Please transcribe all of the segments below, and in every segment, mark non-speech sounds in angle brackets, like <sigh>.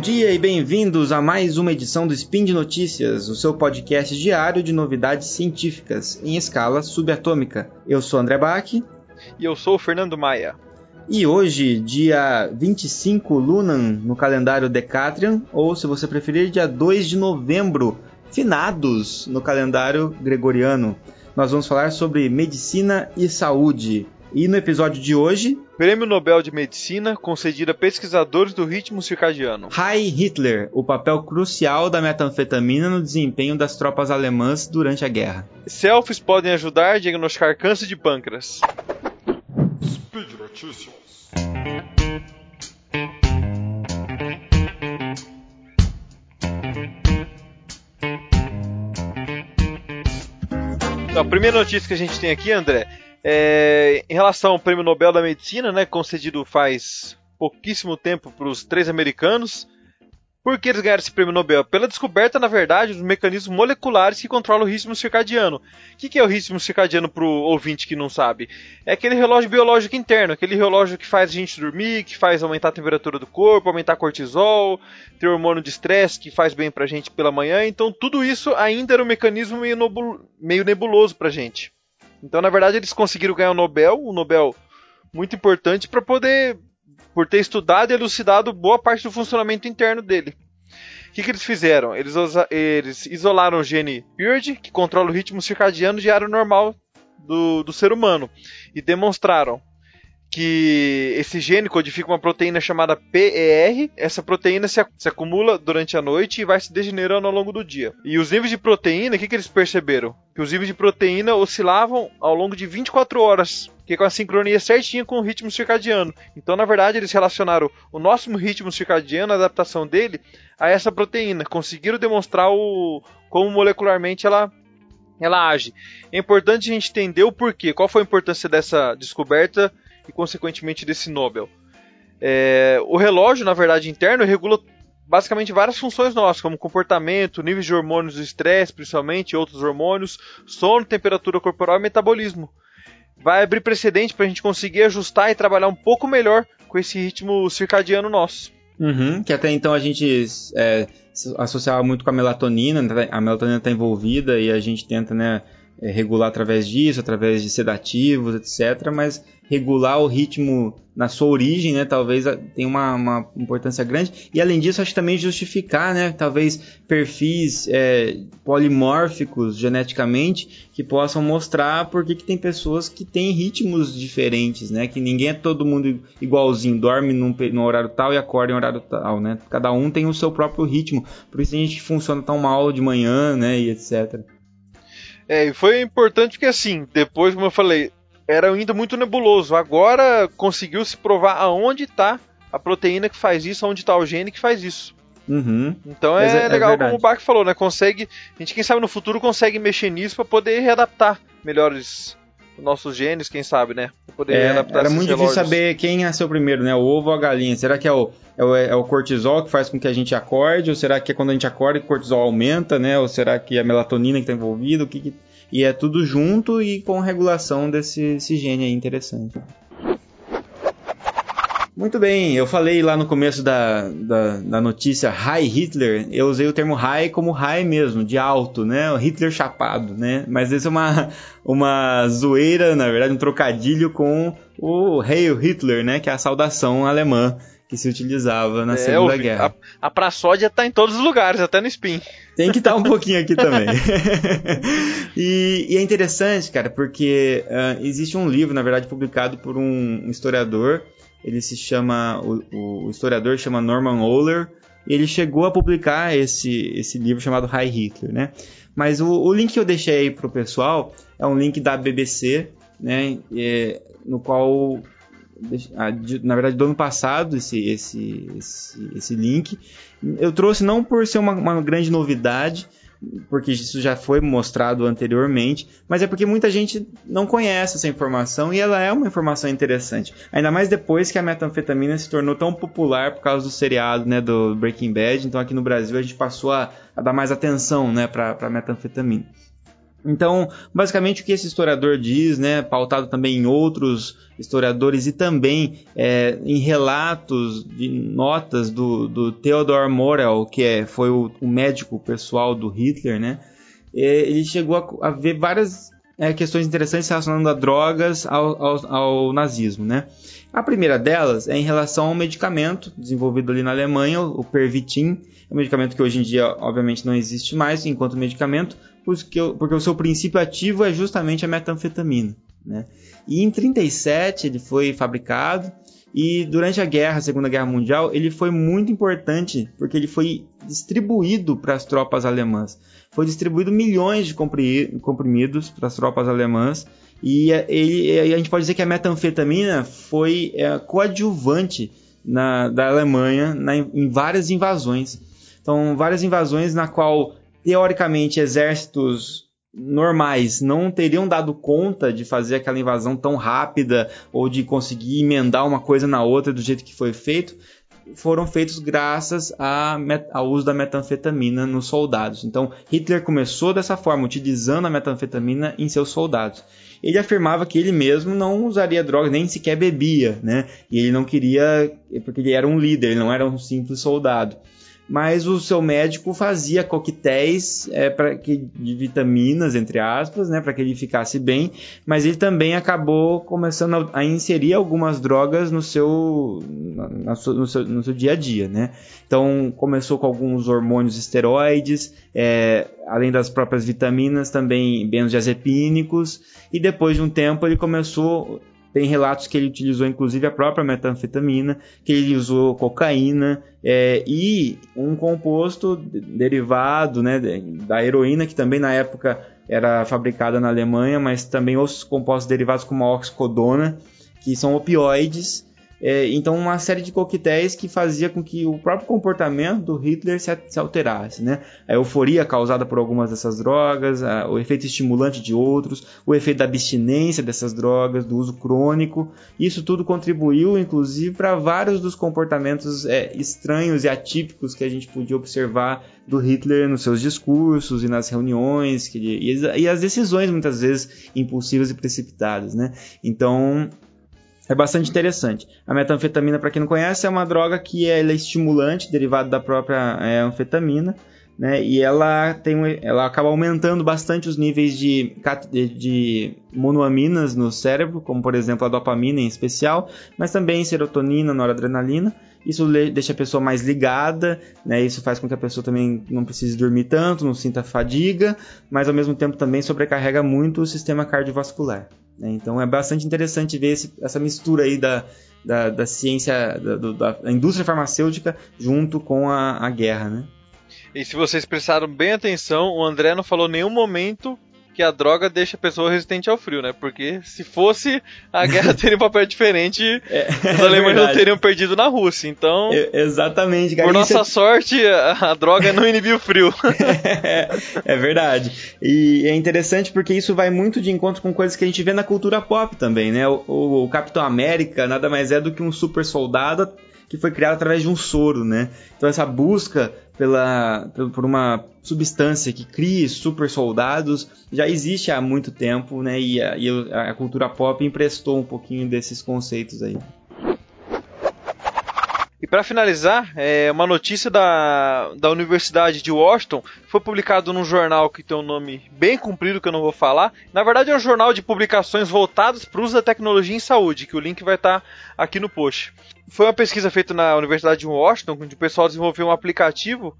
dia e bem-vindos a mais uma edição do Spin de Notícias, o seu podcast diário de novidades científicas em escala subatômica. Eu sou André Bach. E eu sou o Fernando Maia. E hoje, dia 25 Lunan no calendário Decatrian, ou se você preferir, dia 2 de novembro, finados no calendário gregoriano. Nós vamos falar sobre medicina e saúde. E no episódio de hoje. Prêmio Nobel de Medicina concedido a pesquisadores do ritmo circadiano. Heil Hitler, o papel crucial da metanfetamina no desempenho das tropas alemãs durante a guerra. Selfies podem ajudar a diagnosticar câncer de pâncreas. Speed Notícias. Então, a primeira notícia que a gente tem aqui, André, é, em relação ao Prêmio Nobel da Medicina, né, concedido faz pouquíssimo tempo para os três americanos, por que eles ganharam esse prêmio Nobel? Pela descoberta, na verdade, dos mecanismos moleculares que controlam o ritmo circadiano. O que, é o ritmo circadiano para o ouvinte que não sabe? É aquele relógio biológico interno, aquele relógio que faz a gente dormir, que faz aumentar a temperatura do corpo, aumentar cortisol, ter hormônio de estresse que faz bem para a gente pela manhã. Então, tudo isso ainda era um mecanismo meio, meio nebuloso para a gente. Então, na verdade, eles conseguiram ganhar o Nobel, um Nobel muito importante para poder, por ter estudado e elucidado boa parte do funcionamento interno dele. O que, que eles fizeram? Eles, eles isolaram o gene PIRD, que controla o ritmo circadiano diário normal do, do ser humano, e demonstraram que esse gene codifica uma proteína chamada PER. Essa proteína se, se, acumula durante a noite e vai se degenerando ao longo do dia. E os níveis de proteína, o que, que eles perceberam? Que os níveis de proteína oscilavam ao longo de 24 horas, que é com a sincronia certinha com o ritmo circadiano. Então, na verdade, eles relacionaram o nosso ritmo circadiano, a adaptação dele, a essa proteína. Conseguiram demonstrar o, como molecularmente ela ela age. É importante a gente entender o porquê, qual foi a importância dessa descoberta e, consequentemente, desse Nobel. É, o relógio, na verdade, interno, regula basicamente várias funções nossas, como comportamento, níveis de hormônios do estresse, principalmente, outros hormônios, sono, temperatura corporal e metabolismo. Vai abrir precedente para a gente conseguir ajustar e trabalhar um pouco melhor com esse ritmo circadiano nosso. Uhum, que até então a gente é, associava muito com a melatonina, né? a melatonina está envolvida e a gente tenta né, regular através disso, através de sedativos, etc. Mas regular o ritmo na sua origem, né, talvez tenha uma, uma importância grande. E além disso, acho que também justificar, né, talvez perfis é, polimórficos geneticamente que possam mostrar por que tem pessoas que têm ritmos diferentes, né, que ninguém é todo mundo igualzinho, dorme num, num horário tal e acorda em horário tal, né. Cada um tem o seu próprio ritmo. Por isso a gente funciona tão mal de manhã, né, e etc. É, e foi importante porque assim, depois, como eu falei, era ainda muito nebuloso. Agora conseguiu se provar aonde está a proteína que faz isso, aonde está o gene que faz isso. Uhum. Então é, é, legal como o Bach falou, né? Consegue. A gente, quem sabe, no futuro consegue mexer nisso para poder readaptar melhores nossos genes, quem sabe, né? Poder é, readaptar Era muito relógios. difícil saber quem é ser o primeiro, né? O ovo ou a galinha. Será que é o, é o, é o cortisol que faz com que a gente acorde? Ou será que é quando a gente acorda que o cortisol aumenta, né? Ou será que é a melatonina que está envolvida? O que, que e é tudo junto e com regulação desse, gene aí interessante. Muito bem, eu falei lá no começo da, da, da, notícia High Hitler, eu usei o termo high como high mesmo, de alto, né? O Hitler chapado, né? Mas isso é uma, uma zoeira, na verdade, um trocadilho com o Heil Hitler, né? Que é a saudação alemã que se utilizava na é, Segunda Guerra. A, a praçódia está em todos os lugares, até no spin. Tem que estar um pouquinho aqui também. <laughs> e, e, é interessante, cara, porque uh, existe um livro, na verdade, publicado por um historiador. Ele se chama. O, o historiador chama Norman Ohler. E ele chegou a publicar esse, esse livro chamado High Hitler, né? Mas o, o link que eu deixei aí pro pessoal é um link da BBC, né? No qual na verdade do ano passado esse, esse, esse, esse link. Eu trouxe não por ser uma, uma, grande novidade, porque isso já foi mostrado anteriormente, mas é porque muita gente não conhece essa informação e ela é uma informação interessante. Ainda mais depois que a metanfetamina se tornou tão popular por causa do seriado né, do Breaking Bad, então aqui no Brasil a gente passou a, a dar mais atenção né, para a metanfetamina. Então, basicamente o que esse historiador diz, né, pautado também em outros historiadores e também é, em relatos de notas do, do Theodor Morel, que é, foi o, o médico pessoal do Hitler, né, é, ele chegou a, a ver várias é, questões interessantes relacionando a drogas ao, ao, ao, nazismo, né? A primeira delas é em relação ao medicamento desenvolvido ali na Alemanha, o Pervitin, é um medicamento que hoje em dia, obviamente, não existe mais enquanto medicamento, porque, porque o seu princípio ativo é justamente a metanfetamina, né? E em 37 ele foi fabricado e durante a guerra, a Segunda Guerra Mundial, ele foi muito importante porque ele foi distribuído para as tropas alemãs. Foi distribuído milhões de comprimidos para as tropas alemãs e ele, a gente pode dizer que a metanfetamina foi é, coadjuvante na, da Alemanha na, em várias invasões. Então, várias invasões na qual teoricamente exércitos normais não teriam dado conta de fazer aquela invasão tão rápida ou de conseguir emendar uma coisa na outra do jeito que foi feito, foram feitos graças ao uso da metanfetamina nos soldados. Então, Hitler começou dessa forma, utilizando a metanfetamina em seus soldados. Ele afirmava que ele mesmo não usaria drogas, nem sequer bebia, né? E ele não queria, porque ele era um líder, ele não era um simples soldado mas o seu médico fazia coquetéis é, para que de vitaminas entre aspas, né, para que ele ficasse bem, mas ele também acabou começando a, a inserir algumas drogas no seu, na, no, seu, no seu dia a dia, né? Então começou com alguns hormônios esteroides, é, além das próprias vitaminas, também benzodiazepínicos, e depois de um tempo ele começou tem relatos que ele utilizou inclusive a própria metanfetamina, que ele usou cocaína é, e um composto derivado né, da heroína, que também na época era fabricada na Alemanha, mas também outros compostos derivados como a oxicodona, que são opioides é, então, uma série de coquetéis que fazia com que o próprio comportamento do Hitler se, se alterasse. Né? A euforia causada por algumas dessas drogas, a, o efeito estimulante de outros, o efeito da abstinência dessas drogas, do uso crônico. Isso tudo contribuiu, inclusive, para vários dos comportamentos é, estranhos e atípicos que a gente podia observar do Hitler nos seus discursos e nas reuniões ele, e, e as decisões, muitas vezes, impulsivas e precipitadas. Né? Então, é bastante interessante. A metanfetamina, para quem não conhece, é uma droga que é, é estimulante, derivada da própria é, anfetamina, né? E ela tem, ela acaba aumentando bastante os níveis de, de monoaminas no cérebro, como por exemplo a dopamina em especial, mas também serotonina, noradrenalina. Isso deixa a pessoa mais ligada, né? Isso faz com que a pessoa também não precise dormir tanto, não sinta fadiga, mas ao mesmo tempo também sobrecarrega muito o sistema cardiovascular. Né? Então é bastante interessante ver esse, essa mistura aí da, da, da ciência, da, da, indústria farmacêutica junto com a, a guerra, né? E se vocês prestaram bem atenção, o André não falou nenhum momento que a droga deixa a pessoa resistente ao frio, né? Porque se fosse, a guerra <laughs> teria um papel diferente, é, os alemães é não teriam perdido na Rússia. Então, é, exatamente. Cara, por nossa é... sorte, a, a, droga não inibiu o frio. <laughs> é, é verdade. E é interessante porque isso vai muito de encontro com coisas que a gente vê na cultura pop também, né? O, o, o Capitão América nada mais é do que um super soldado que foi criado através de um soro, né? Então essa busca pela, por uma substância que crie super soldados já existe há muito tempo, né? E a, e a cultura pop emprestou um pouquinho desses conceitos aí. E para finalizar, é uma notícia da, da Universidade de Washington foi publicado num jornal que tem um nome bem comprido que eu não vou falar. Na verdade, é um jornal de publicações voltadas para o uso da tecnologia em saúde, que o link vai estar tá aqui no post. Foi uma pesquisa feita na Universidade de Washington, onde o pessoal desenvolveu um aplicativo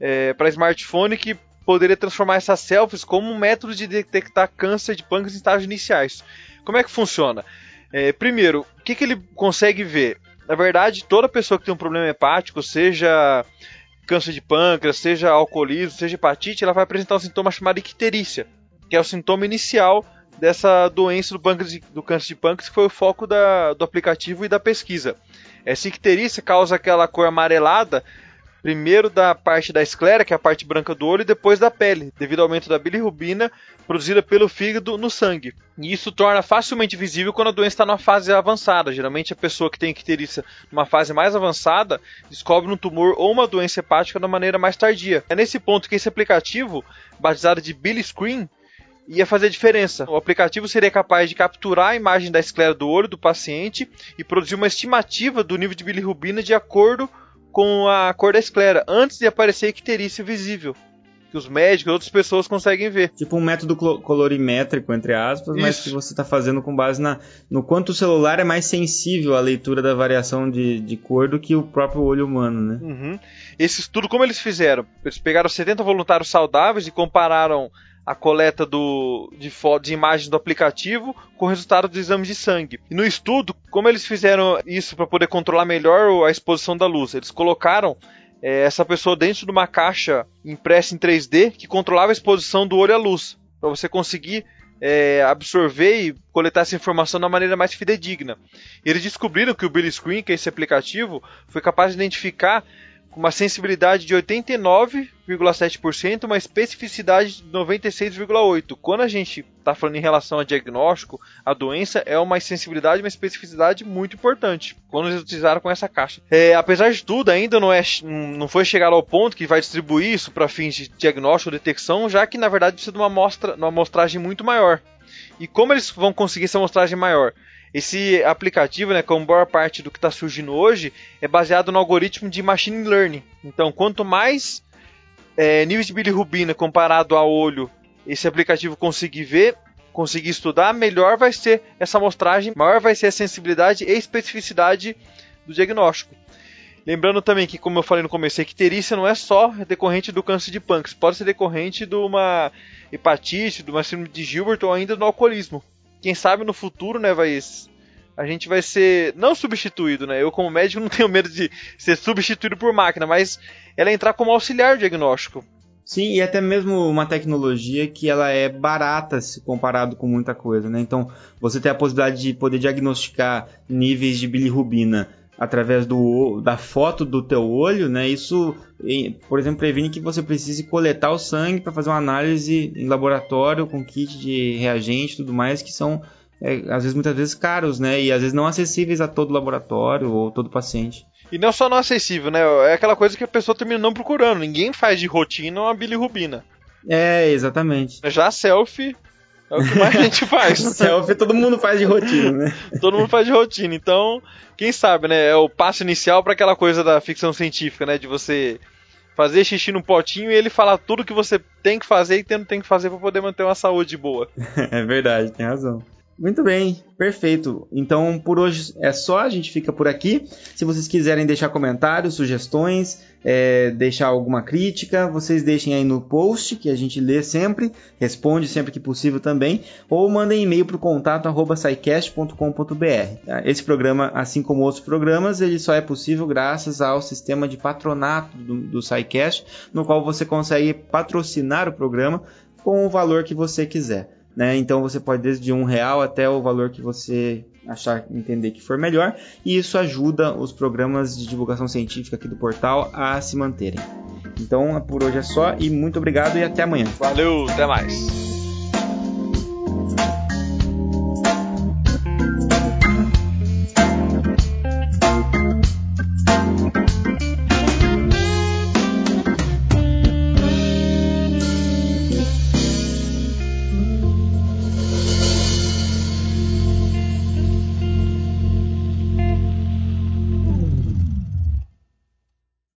é, para smartphone que poderia transformar essas selfies como um método de detectar câncer de pâncreas em estágios iniciais. Como é que funciona? É, primeiro, o que, que ele consegue ver? Na verdade, toda pessoa que tem um problema hepático, seja câncer de pâncreas, seja alcoolismo, seja hepatite, ela vai apresentar um sintoma chamado icterícia, que é o sintoma inicial dessa doença do, pâncreas, do câncer de pâncreas, que foi o foco da, do aplicativo e da pesquisa. Essa icterícia causa aquela cor amarelada primeiro da parte da esclera, que é a parte branca do olho, e depois da pele, devido ao aumento da bilirrubina produzida pelo fígado no sangue. E isso torna facilmente visível quando a doença está numa fase avançada. Geralmente a pessoa que tem icterícia numa fase mais avançada descobre um tumor ou uma doença hepática de maneira mais tardia. É nesse ponto que esse aplicativo, batizado de Billy Screen, ia fazer diferença. O aplicativo seria capaz de capturar a imagem da esclera do olho do paciente e produzir uma estimativa do nível de bilirrubina de acordo com a cor da esclera, antes de aparecer icterícia visível que os médicos e outras pessoas conseguem ver. Tipo um método colorimétrico, entre aspas, Isso. mas que você está fazendo com base na, no quanto o celular é mais sensível à leitura da variação de, de cor do que o próprio olho humano, né? Uhum. Esse estudo, como eles fizeram? Eles pegaram 70 voluntários saudáveis e compararam a coleta do, de, de imagens do aplicativo com o resultado do exame de sangue. E no estudo, como eles fizeram isso para poder controlar melhor a exposição da luz? Eles colocaram é, essa pessoa dentro de uma caixa impressa em 3D que controlava a exposição do olho à luz, para você conseguir é, absorver e coletar essa informação da maneira mais fidedigna. E eles descobriram que o Billy Screen, que é esse aplicativo, foi capaz de identificar com uma sensibilidade de 89,7%, uma especificidade de 96,8%. Quando a gente está falando em relação a diagnóstico, a doença é uma sensibilidade uma especificidade muito importante. Quando eles utilizaram com essa caixa. É, apesar de tudo, ainda não, é, não foi chegado ao ponto que vai distribuir isso para fins de diagnóstico ou detecção, já que na verdade precisa de uma, amostra, uma amostragem muito maior. E como eles vão conseguir essa amostragem maior? Esse aplicativo, né, como boa parte do que está surgindo hoje, é baseado no algoritmo de machine learning. Então, quanto mais é, níveis de bilirrubina comparado ao olho esse aplicativo conseguir ver, conseguir estudar, melhor vai ser essa amostragem, maior vai ser a sensibilidade e especificidade do diagnóstico. Lembrando também que, como eu falei no começo, a icterícia não é só decorrente do câncer de pâncreas, pode ser decorrente de uma hepatite, de uma síndrome de Gilbert ou ainda do alcoolismo quem sabe no futuro, né, vai a gente vai ser não substituído, né? Eu como médico <laughs> não tenho medo de ser substituído por máquina, mas ela entrar como auxiliar diagnóstico. Sim, e até mesmo uma tecnologia que ela é barata se comparado com muita coisa, né? Então, você tem a possibilidade de poder diagnosticar níveis de bilirrubina através do, da foto do teu olho, né? Isso, por exemplo, previne que você precise coletar o sangue para fazer uma análise em laboratório com kit de reagente e tudo mais, que são é, às vezes muitas vezes caros, né? E às vezes não acessíveis a todo laboratório ou todo paciente. E não só não acessível, né? É aquela coisa que a pessoa termina não procurando. Ninguém faz de rotina uma bilirrubina. É, exatamente. Já a selfie é o que mais a gente <laughs> faz. Selfie todo mundo faz de rotina, né? todo mundo faz de rotina. Então, quem sabe, né? É o passo inicial para aquela coisa da ficção científica, né? De você fazer xixi no potinho e ele falar tudo que você tem que fazer e tem que fazer para poder manter uma saúde boa. <laughs> é verdade, tem razão. Muito bem, perfeito. Então por hoje é só, a gente fica por aqui. Se vocês quiserem deixar comentários, sugestões, é, deixar alguma crítica, vocês deixem aí no post que a gente lê sempre, responde sempre que possível também, ou mandem e-mail para o contato tá? Esse programa, assim como outros programas, ele só é possível graças ao sistema de patronato do, do SciCast, no qual você consegue patrocinar o programa com o valor que você quiser. Né? Então você pode desde um real até o valor que você achar entender que for melhor e isso ajuda os programas de divulgação científica aqui do portal a se manterem. Então por hoje é só e muito obrigado e até amanhã. Valeu, até mais.